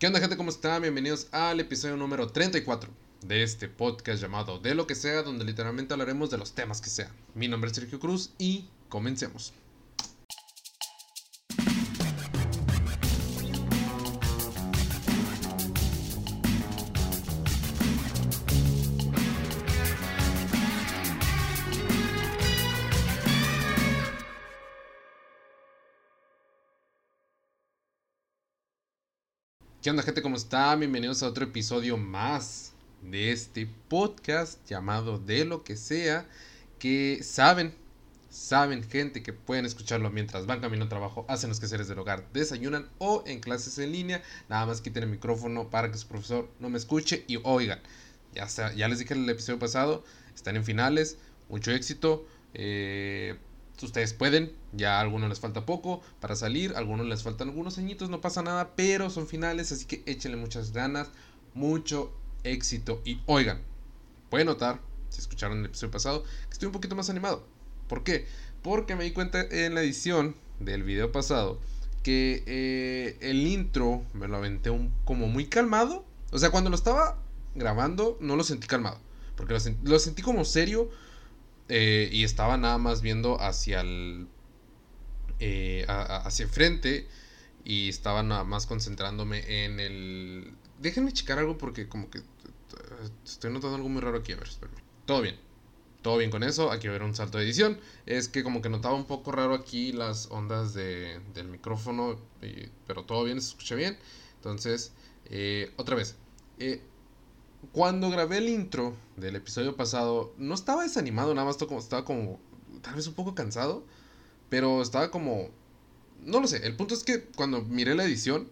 ¿Qué onda gente? ¿Cómo están? Bienvenidos al episodio número 34 de este podcast llamado De lo que sea, donde literalmente hablaremos de los temas que sean. Mi nombre es Sergio Cruz y comencemos. ¿Qué onda gente? ¿Cómo están? Bienvenidos a otro episodio más de este podcast llamado De lo que sea, que saben, saben gente que pueden escucharlo mientras van camino a trabajo, hacen los quehaceres del hogar, desayunan o en clases en línea, nada más quiten el micrófono para que su profesor no me escuche y oigan. Ya, ya les dije en el episodio pasado, están en finales, mucho éxito. Eh, ustedes pueden, ya a algunos les falta poco para salir, a algunos les faltan algunos añitos, no pasa nada, pero son finales, así que échenle muchas ganas, mucho éxito. Y oigan, pueden notar, si escucharon el episodio pasado, que estoy un poquito más animado. ¿Por qué? Porque me di cuenta en la edición del video pasado que eh, el intro me lo aventé un, como muy calmado. O sea, cuando lo estaba grabando no lo sentí calmado, porque lo sentí como serio eh, y estaba nada más viendo hacia el eh, hacia el frente y estaba nada más concentrándome en el déjenme checar algo porque como que estoy notando algo muy raro aquí a ver todo bien todo bien con eso aquí a haber un salto de edición. Es que como que notaba un poco raro aquí las ondas de, del micrófono pero todo bien se escucha bien. Entonces eh, otra vez cuando grabé el intro del episodio pasado, no estaba desanimado, nada más estaba como, tal vez un poco cansado, pero estaba como, no lo sé, el punto es que cuando miré la edición,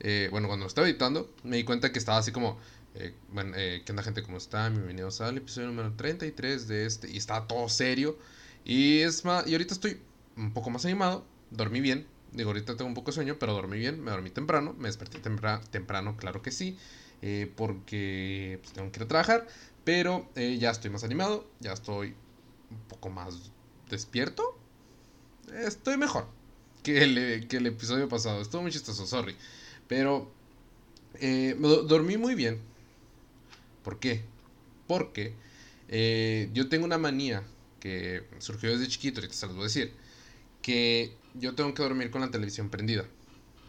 eh, bueno, cuando lo estaba editando, me di cuenta que estaba así como, eh, bueno, eh, ¿qué onda gente? ¿Cómo están? Bienvenidos al episodio número 33 de este, y estaba todo serio, y es más, y ahorita estoy un poco más animado, dormí bien, digo, ahorita tengo un poco de sueño, pero dormí bien, me dormí temprano, me desperté temprano, claro que sí, eh, porque pues, tengo que ir a trabajar, pero eh, ya estoy más animado, ya estoy un poco más despierto, estoy mejor que el, el episodio pasado, estuvo muy chistoso, sorry, pero eh, dormí muy bien. ¿Por qué? Porque yo tengo una manía que surgió desde chiquito, ahorita se los voy a decir, que yo tengo que dormir con la televisión prendida.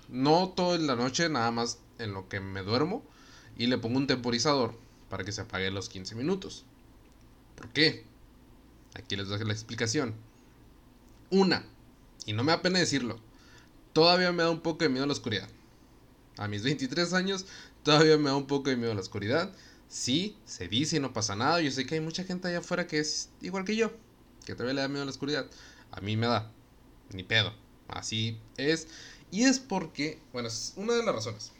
No toda la noche, nada más en lo que me duermo y le pongo un temporizador para que se apague los 15 minutos. ¿Por qué? Aquí les doy la explicación. Una, y no me da pena decirlo, todavía me da un poco de miedo a la oscuridad. A mis 23 años todavía me da un poco de miedo a la oscuridad. Sí, se dice y no pasa nada. Yo sé que hay mucha gente allá afuera que es igual que yo, que todavía le da miedo a la oscuridad. A mí me da, ni pedo. Así es. Y es porque, bueno, es una de las razones.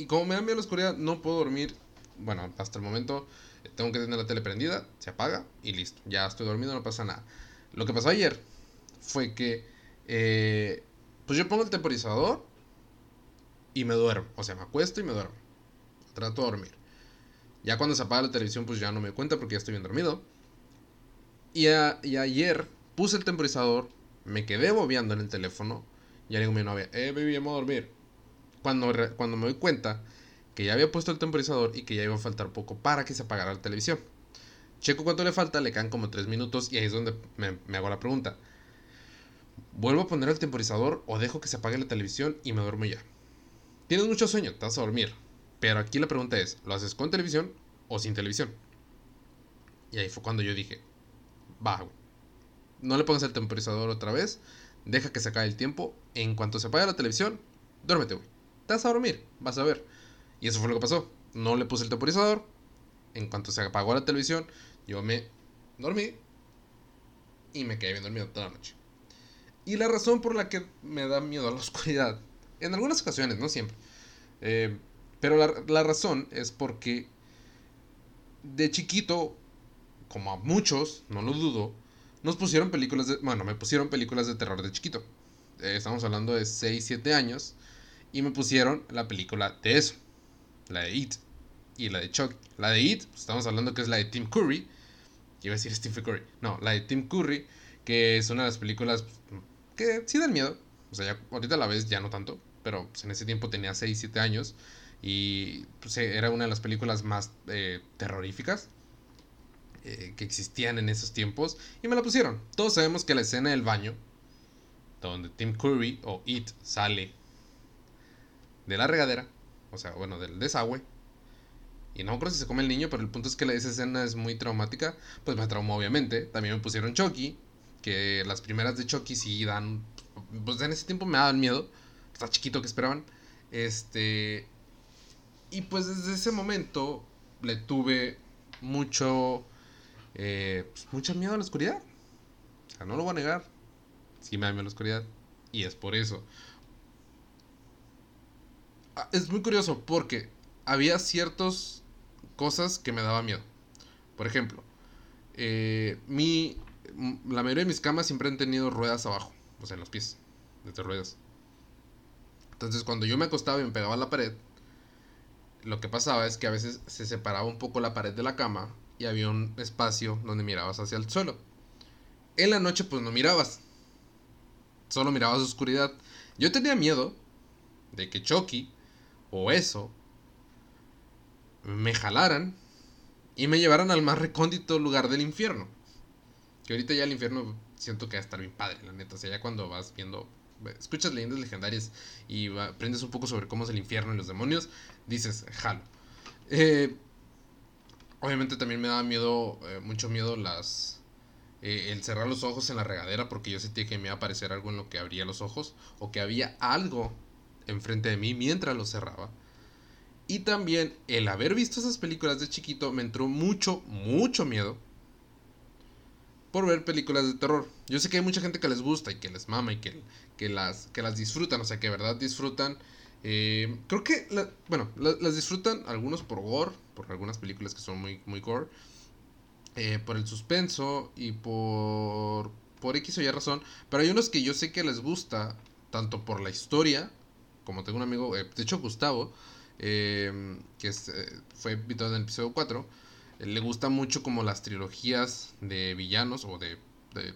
Y como me da miedo la oscuridad, no puedo dormir. Bueno, hasta el momento tengo que tener la tele prendida, se apaga y listo. Ya estoy dormido, no pasa nada. Lo que pasó ayer fue que, eh, pues yo pongo el temporizador y me duermo. O sea, me acuesto y me duermo. Trato de dormir. Ya cuando se apaga la televisión, pues ya no me cuenta porque ya estoy bien dormido. Y, y ayer puse el temporizador, me quedé bobeando en el teléfono. Y le digo a mi novia, eh, baby, vamos a dormir cuando, cuando me doy cuenta que ya había puesto el temporizador y que ya iba a faltar poco para que se apagara la televisión. Checo cuánto le falta, le caen como 3 minutos y ahí es donde me, hago la pregunta. ¿Vuelvo a poner el temporizador o dejo que se apague la televisión y me duermo ya? Tienes mucho sueño, te vas a dormir. Pero aquí la pregunta es, ¿lo haces con televisión o sin televisión? Y ahí fue cuando yo dije, va, no le pongas el temporizador otra vez, deja que se acabe el tiempo, en cuanto se apague la televisión, duérmete, güey vas a dormir, vas a ver. Y eso fue lo que pasó. No le puse el temporizador. En cuanto se apagó la televisión, yo me dormí y me quedé bien dormido toda la noche. Y la razón por la que me da miedo a la oscuridad, en algunas ocasiones, no siempre, eh, pero la, la razón es porque de chiquito, como a muchos, no lo dudo, nos pusieron películas de. Bueno, me pusieron películas de terror de chiquito. Eh, estamos hablando de 6, 7 años. Y me pusieron la película de eso. La de It. Y la de Chuck. La de It, pues, estamos hablando que es la de Tim Curry. Iba a decir Stephen Curry. No, la de Tim Curry. Que es una de las películas que sí dan miedo. O sea, ya, ahorita la ves ya no tanto. Pero pues, en ese tiempo tenía 6, 7 años. Y pues, eh, era una de las películas más eh, terroríficas eh, que existían en esos tiempos. Y me la pusieron. Todos sabemos que la escena del baño, donde Tim Curry o It sale de la regadera, o sea, bueno, del desagüe. Y no creo si se come el niño, pero el punto es que esa escena es muy traumática. Pues me traumó, obviamente. También me pusieron Chucky, que las primeras de Chucky sí dan. Pues en ese tiempo me daban miedo. Está chiquito que esperaban. Este. Y pues desde ese momento le tuve mucho. Eh, pues, mucho miedo a la oscuridad. O sea, no lo voy a negar. Sí me da miedo a la oscuridad. Y es por eso. Ah, es muy curioso porque había ciertas cosas que me daban miedo. Por ejemplo, eh, mi, la mayoría de mis camas siempre han tenido ruedas abajo, o sea, en los pies, desde ruedas. Entonces, cuando yo me acostaba y me pegaba a la pared, lo que pasaba es que a veces se separaba un poco la pared de la cama y había un espacio donde mirabas hacia el suelo. En la noche, pues no mirabas, solo mirabas oscuridad. Yo tenía miedo de que Chucky o eso me jalaran y me llevaran al más recóndito lugar del infierno. Que ahorita ya el infierno siento que va a estar bien padre, la neta. O sea, ya cuando vas viendo, escuchas leyendas legendarias y aprendes un poco sobre cómo es el infierno y los demonios, dices, jalo. Eh, obviamente también me daba miedo, eh, mucho miedo las... Eh, el cerrar los ojos en la regadera porque yo sentía que me iba a aparecer algo en lo que abría los ojos o que había algo enfrente de mí mientras lo cerraba. Y también el haber visto esas películas de chiquito me entró mucho, mucho miedo por ver películas de terror. Yo sé que hay mucha gente que les gusta y que les mama y que, que, las, que las disfrutan, o sea, que verdad disfrutan. Eh, creo que, bueno, las disfrutan algunos por gore, por algunas películas que son muy, muy gore, eh, por el suspenso y por, por X o Y razón. Pero hay unos que yo sé que les gusta, tanto por la historia, como tengo un amigo, eh, de hecho Gustavo, eh, que eh, fue invitado en el episodio 4, le gusta mucho como las trilogías de villanos o de,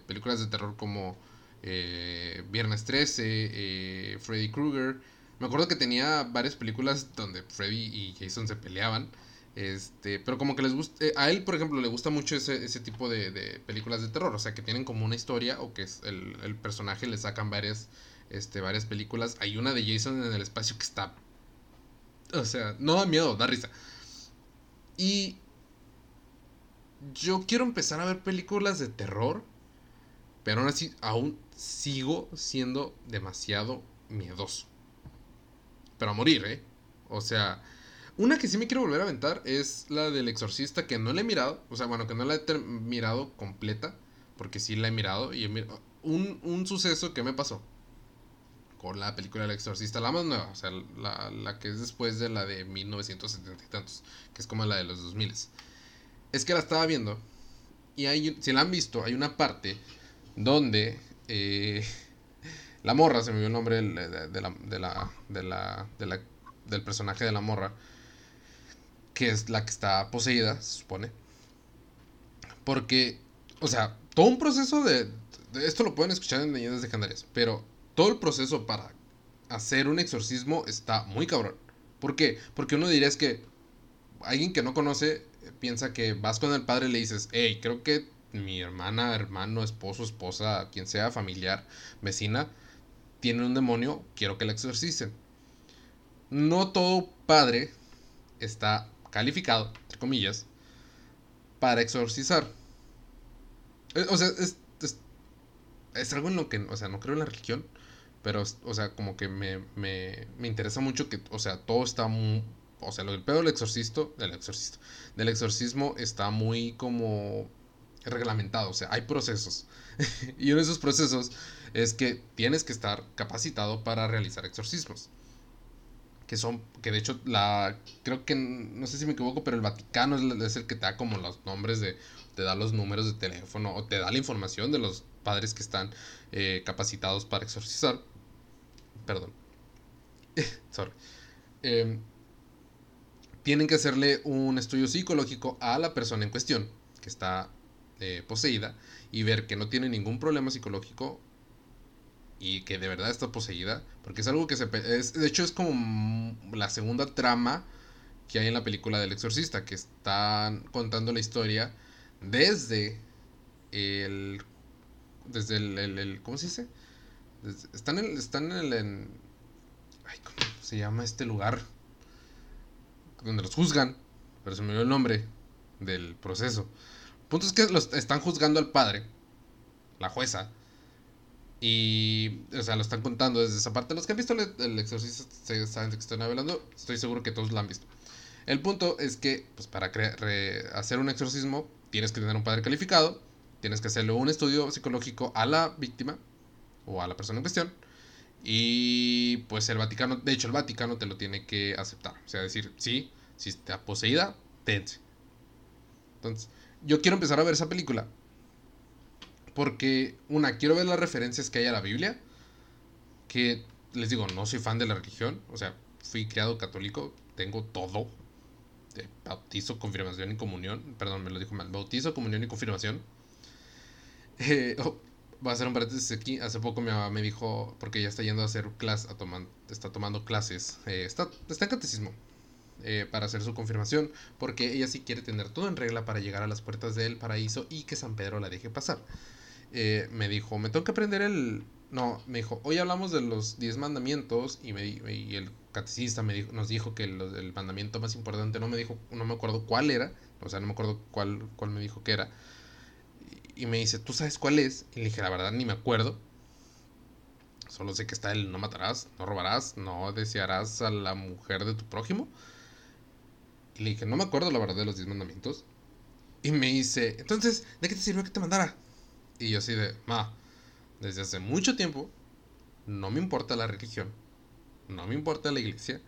películas de terror como Viernes 13, Freddy Krueger. Me acuerdo que tenía varias películas donde Freddy y Jason se peleaban. Este, pero como que les gusta, a él por ejemplo le gusta mucho ese, ese tipo de, películas de terror, o sea que tienen como una historia o que el, el personaje le sacan varias este, varias películas. Hay una de Jason en el espacio que está... O sea, no da miedo, da risa. Y yo quiero empezar a ver películas de terror, pero aún así aún sigo siendo demasiado miedoso. Pero a morir, ¿eh? O sea, una que sí me quiero volver a aventar es la del exorcista, que no la he mirado. O sea, bueno, que no la he mirado completa, porque sí la he mirado. Y un, un suceso que me pasó la película El Exorcista, la más nueva, o sea, la, que es después de la de 1970 y tantos, que es como la de los 2000. Es que la estaba viendo y hay, si la han visto, hay una parte donde eh, la morra, se me vio el nombre de, la, de, la, de, la, de la, del personaje de la morra, que es la que está poseída, se supone. Porque, o sea, todo un proceso de, de esto lo pueden escuchar en leyendas legendarias, pero todo el proceso para hacer un exorcismo está muy cabrón. ¿Por qué? Porque uno diría es que alguien que no conoce eh, piensa que vas con el padre y le dices, hey, creo que mi hermana, hermano, esposo, esposa, quien sea, familiar, vecina, tiene un demonio, quiero que la exorcicen. No todo padre está calificado, entre comillas, para exorcizar. Eh, o sea, es, es, es algo en lo que, o sea, no creo en la religión, pero, o sea, como que me, me, me interesa mucho que, o sea, todo está muy... O sea, del pedo del exorcisto, del exorcisto, del exorcismo está muy como reglamentado, o sea, hay procesos. y uno de esos procesos es que tienes que estar capacitado para realizar exorcismos. Que son, que de hecho, la, creo que, no sé si me equivoco, pero el Vaticano es, el que te da como los nombres de, te da los números de teléfono o te da la información de los padres que están eh, capacitados para exorcizar perdón, sorry, em, tienen que hacerle un estudio psicológico a la persona en cuestión que está eh, poseída y ver que no tiene ningún problema psicológico y que de verdad está poseída, porque es algo que se... De hecho es como la segunda trama que hay en la película del exorcista, que están contando la historia desde el... Desde el, ¿Cómo se dice? Están en, están en el... En, ay, ¿Cómo se llama este lugar? Donde los juzgan, pero se me olvidó el nombre del proceso. El punto es que los están juzgando al padre, la jueza, y, o sea, lo están contando desde esa parte. Los que han visto el, exorcista saben de que estoy hablando. Estoy seguro que todos lo han visto. El punto es que, pues, para hacer un exorcismo, tienes que tener un padre calificado. Tienes que hacerle un estudio psicológico a la víctima o a la persona en cuestión. Y pues el Vaticano, de hecho, el Vaticano te lo tiene que aceptar. O sea, decir, sí, si está poseída, tense. Entonces, yo quiero empezar a ver esa película porque, una, quiero ver las referencias que hay a la Biblia. Que, les digo, no soy fan de la religión. O sea, fui criado católico. Tengo todo. Bautizo, confirmación y comunión. Perdón, me lo dijo mal. Bautizo, comunión y confirmación. Eh, oh, voy a hacer un paréntesis aquí. Hace poco mi mamá me dijo, porque ella está yendo a hacer clases, a tomar, está tomando clases. Eh, está, está en catecismo. Eh, para hacer su confirmación, porque ella sí quiere tener todo en regla para llegar a las puertas del paraíso y que San Pedro la deje pasar. Eh, me dijo, me tengo que aprender el... No, me dijo, hoy hablamos de los 10 mandamientos y, me, y el catecista me dijo, nos dijo que el, mandamiento más importante, no me dijo, no me acuerdo cuál era, o sea, no me acuerdo cuál, cuál me dijo que era. Y, me dice, ¿tú sabes cuál es? Y le dije, la verdad, ni me acuerdo. Solo sé que está el no matarás, no robarás, no desearás a la mujer de tu prójimo. Y le dije, no me acuerdo la verdad de los 10 mandamientos. Y me dice, entonces, ¿de qué te sirvió que te mandara? Y yo así de, ma, desde hace mucho tiempo no me importa la religión, no me importa la iglesia,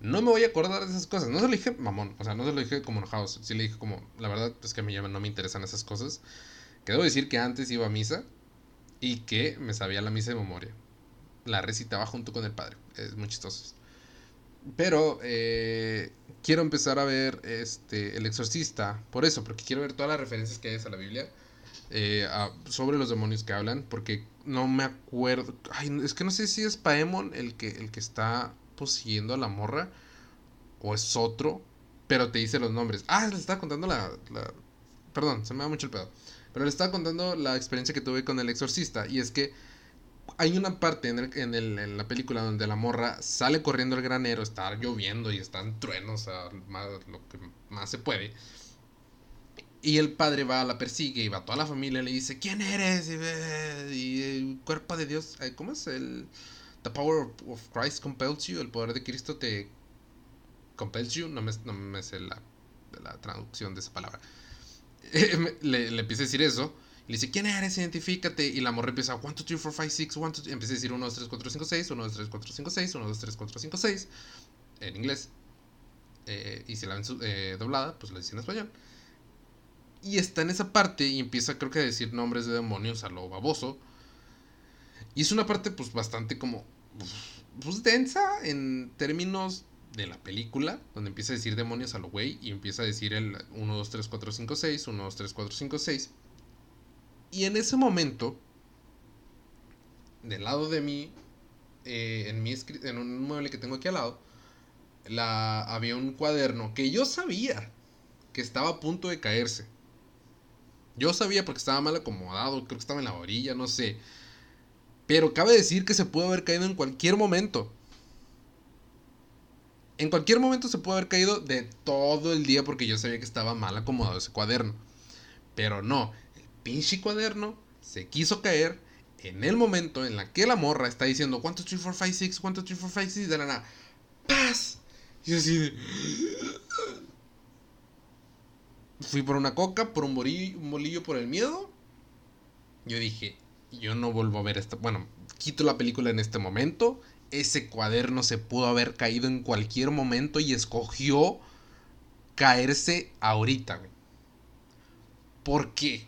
no me voy a acordar de esas cosas. No se lo dije mamón, o sea, no se lo dije como enojado, sí le dije como, la verdad es que a mí ya no me interesan esas cosas. Que debo decir que antes iba a misa y que me sabía la misa de memoria. La recitaba junto con el padre, es muy chistoso. Pero eh, quiero empezar a ver este, El Exorcista, por eso, porque quiero ver todas las referencias que hay a la Biblia eh, sobre los demonios que hablan, porque no me acuerdo. Ay, es que no sé si es Paemon el que, el que está poseyendo a la morra o es otro, pero te dice los nombres. Ah, le estaba contando la, Perdón, se me da mucho el pedo. Pero le estaba contando la experiencia que tuve con el exorcista. Y es que hay una parte en, el, en, la película donde la morra sale corriendo al granero, está lloviendo y están truenos, a lo que más se puede. Y el padre va, la persigue y va a toda la familia le dice, ¿quién eres? Y, el cuerpo de Dios, ¿cómo es? El, the power of Christ compels you, el poder de Cristo te compels you, no me, sé la traducción de esa palabra. le, le empieza a decir eso. Le dice, ¿quién eres? Identifícate. Y la morra empieza, 1, 2, 3, 4, 5, 6, 1, 2, Empieza a decir 1, 2, 3, 4, 5, 6, 1, 2, 3, 4, 5, 6, 1, 2, 3, 4, 5, 6. En inglés. Eh, y si la ven eh, doblada, pues lo dice en español. Y está en esa parte y empieza creo que a decir nombres de demonios a lo baboso. Y es una parte pues bastante como... Pues densa en términos de la película, donde empieza a decir demonios a lo güey y empieza a decir el 1, 2, 3, 4, 5, 6, 1, 2, 3, 4, 5, 6. Y en ese momento, del lado de mí, eh, en, mi en un mueble que tengo aquí al lado, la, había un cuaderno que yo sabía que estaba a punto de caerse. Yo sabía porque estaba mal acomodado, creo que estaba en la orilla, no sé. Pero cabe decir que se pudo haber caído en cualquier momento. En cualquier momento se pudo haber caído de todo el día porque yo sabía que estaba mal acomodado ese cuaderno. Pero no, el pinche cuaderno se quiso caer en el momento en la que la morra está diciendo 1, 2, 3, 4, 5, 6, 1, 2, 3, 4, 5, 6, de la nada. ¡Paz! Y así de fui por una coca, por un bolillo, un bolillo por el miedo. Yo dije, yo no vuelvo a ver esto. Bueno, quito la película en este momento. Ese cuaderno se pudo haber caído en cualquier momento y escogió caerse ahorita, ¿Por qué?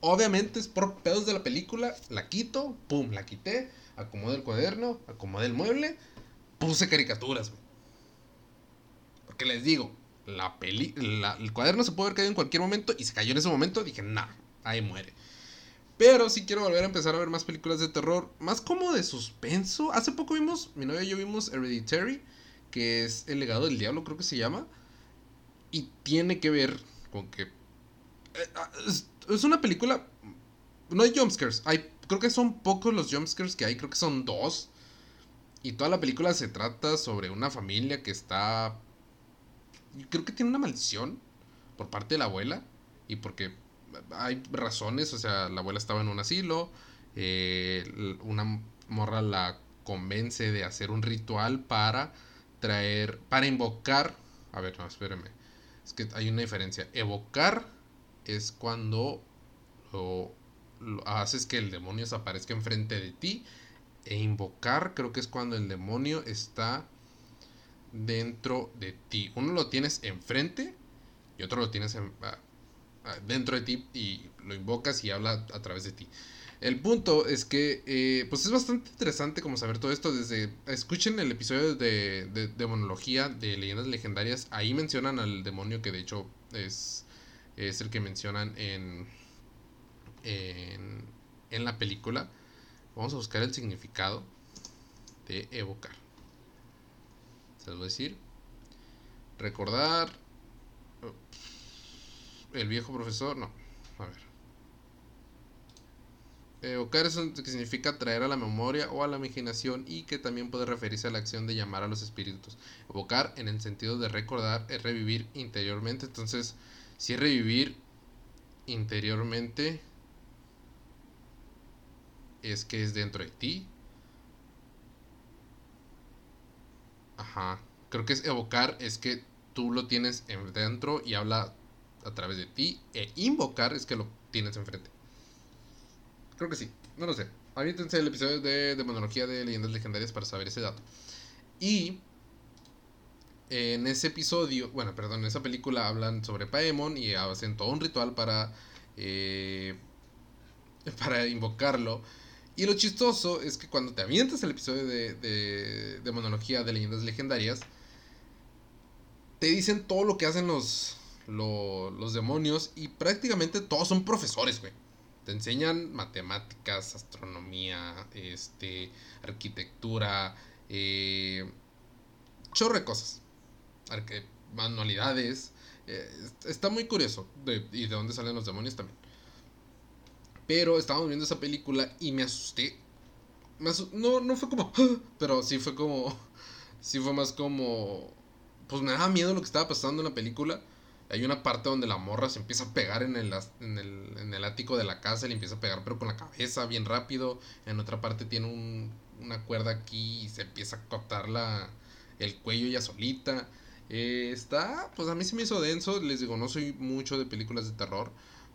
Obviamente es por pedos de la película. La quito, pum, la quité. Acomodé el cuaderno, acomodé el mueble. Puse caricaturas, Porque les digo, la peli el cuaderno se puede haber caído en cualquier momento y se cayó en ese momento, dije, nah, ahí muere. Pero sí quiero volver a empezar a ver más películas de terror, más como de suspenso. Hace poco vimos, mi novia y yo vimos Hereditary, que es El legado del diablo, creo que se llama. Y tiene que ver con que... Eh, es, una película... No hay jumpscares, hay, creo que son pocos los jumpscares que hay, creo que son dos. Y toda la película se trata sobre una familia que está... Creo que tiene una maldición por parte de la abuela. Y porque hay razones, o sea, la abuela estaba en un asilo. Eh, una morra la convence de hacer un ritual para traer, para invocar. A ver, no, espérame. Es que hay una diferencia. Evocar es cuando lo, lo haces que el demonio se aparezca enfrente de ti e invocar creo que es cuando el demonio está dentro de ti. Uno lo tienes enfrente y otro lo tienes dentro de ti y lo invocas y habla a través de ti. El punto es que eh, pues es bastante interesante como saber todo esto desde... Escuchen el episodio de, de, demonología de leyendas legendarias. Ahí mencionan al demonio que de hecho es, es el que mencionan en, en, en la película. Vamos a buscar el significado de evocar. Se los voy a decir. Recordar. El viejo profesor. No. A ver. Evocar es que significa traer a la memoria o a la imaginación y que también puede referirse a la acción de llamar a los espíritus. Evocar en el sentido de recordar es revivir interiormente. Entonces, si es revivir interiormente, es que es dentro de ti. Ajá. Creo que es evocar, es que tú lo tienes dentro y habla a través de ti. E invocar es que lo tienes enfrente. Creo que sí, no lo sé. Avítense el episodio de Demonología de Leyendas Legendarias para saber ese dato. Y en ese episodio, bueno, perdón, en esa película hablan sobre Paemon y hacen todo un ritual para, eh, para invocarlo. Y lo chistoso es que cuando te avientas el episodio de, de, de monología de leyendas legendarias, te dicen todo lo que hacen los, los, demonios y prácticamente todos son profesores, güey. Te enseñan matemáticas, astronomía, este, arquitectura, eh, chorre de cosas. manualidades. Eh, está muy curioso. y de dónde salen los demonios también. Pero estábamos viendo esa película y me asusté. no, no fue como... Pero sí fue como... Sí fue más como... Pues me daba miedo lo que estaba pasando en la película. Hay una parte donde la morra se empieza a pegar en el, en el, en el ático de la casa. Le empieza a pegar pero con la cabeza bien rápido. En otra parte tiene un, una cuerda aquí y se empieza a cortar la, el cuello ya solita. Eh, está, pues a mí sí me hizo denso. Les digo, no soy mucho de películas de terror.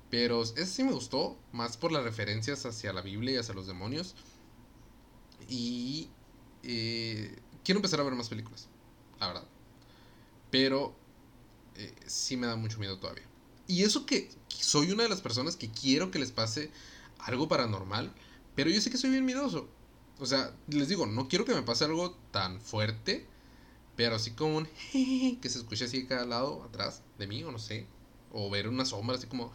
Pero ese sí me gustó, más por las referencias hacia la Biblia y hacia los demonios. Y eh, quiero empezar a ver más películas, la verdad. Pero eh, sí me da mucho miedo todavía. Y eso que soy una de las personas que quiero que les pase algo paranormal, pero yo sé que soy bien miedoso. O sea, les digo, no quiero que me pase algo tan fuerte, pero así como un que se escuche así a cada lado, atrás de mí, o no sé. O ver una sombra así como,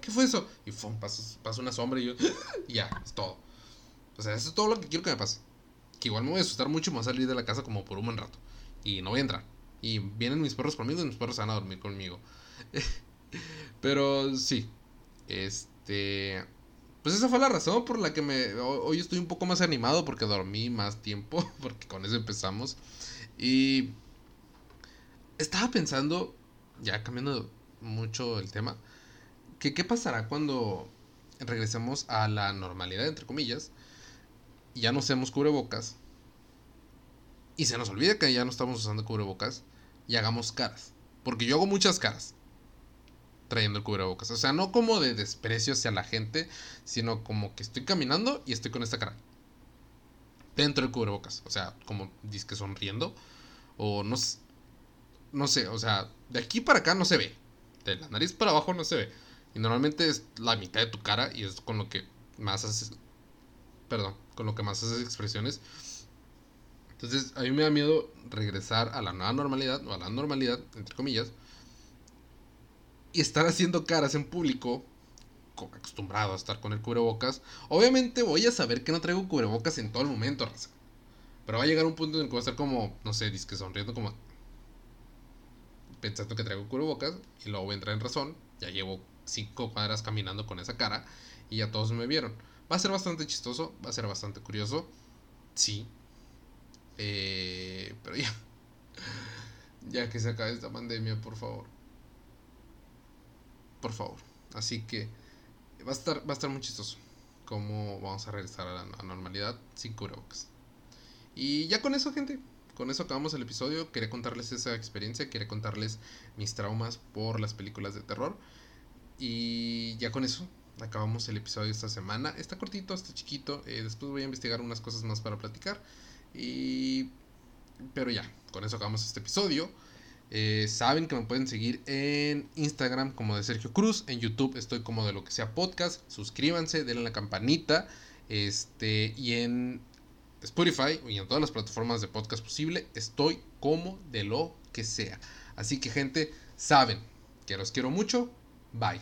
¿qué fue eso? Y pasa, una sombra y yo, ya, es todo. O sea, eso es todo lo que quiero que me pase. Que igual me voy a asustar mucho y me voy a salir de la casa como por un buen rato. Y no voy a entrar. Y vienen mis perros conmigo y mis perros van a dormir conmigo. Pero sí. Este. Pues esa fue la razón por la que me. Hoy estoy un poco más animado porque dormí más tiempo. Porque con eso empezamos. Y. Estaba pensando. Ya cambiando mucho el tema. Que qué pasará cuando regresemos a la normalidad, entre comillas, ya no usemos cubrebocas, y se nos olvida que ya no estamos usando cubrebocas, y hagamos caras. Porque yo hago muchas caras trayendo el cubrebocas. O sea, no como de desprecio hacia la gente, sino como que estoy caminando y estoy con esta cara. Dentro del cubrebocas. O sea, como que sonriendo. O no, no sé, o sea, de aquí para acá no se ve de la nariz para abajo no se ve. Y normalmente es la mitad de tu cara y es con lo que más haces. Perdón, con lo que más haces expresiones. Entonces, a mí me da miedo regresar a la nueva normalidad, o a la normalidad, entre comillas, y estar haciendo caras en público acostumbrado a estar con el cubrebocas, obviamente voy a saber que no traigo cubrebocas en todo el momento, raza. Pero va a llegar un punto en el que voy a estar como, no sé, disque sonriendo como pensando que traigo cubrebocas y luego voy en razón. Ya llevo cinco cuadras caminando con esa cara y ya todos me vieron. Va a ser bastante chistoso, va a ser bastante curioso. Sí. Eh, pero ya. Ya que se acabe esta pandemia, por favor. Por favor. Así que va a estar, va a estar muy chistoso. Cómo vamos a regresar a la normalidad sin cubrebocas. Y ya con eso, gente. Con eso acabamos el episodio. Quería contarles esa experiencia. Quería contarles mis traumas por las películas de terror. Y ya con eso acabamos el episodio esta semana. Está cortito, está chiquito. Eh, después voy a investigar unas cosas más para platicar. Y... Pero ya, con eso acabamos este episodio. Eh, saben que me pueden seguir en Instagram como de Sergio Cruz. En YouTube estoy como de lo que sea podcast. Suscríbanse, denle la campanita. Este, y en Spotify y en todas las plataformas de podcast posible estoy como de lo que sea. Así que gente, saben que los quiero mucho. Bye.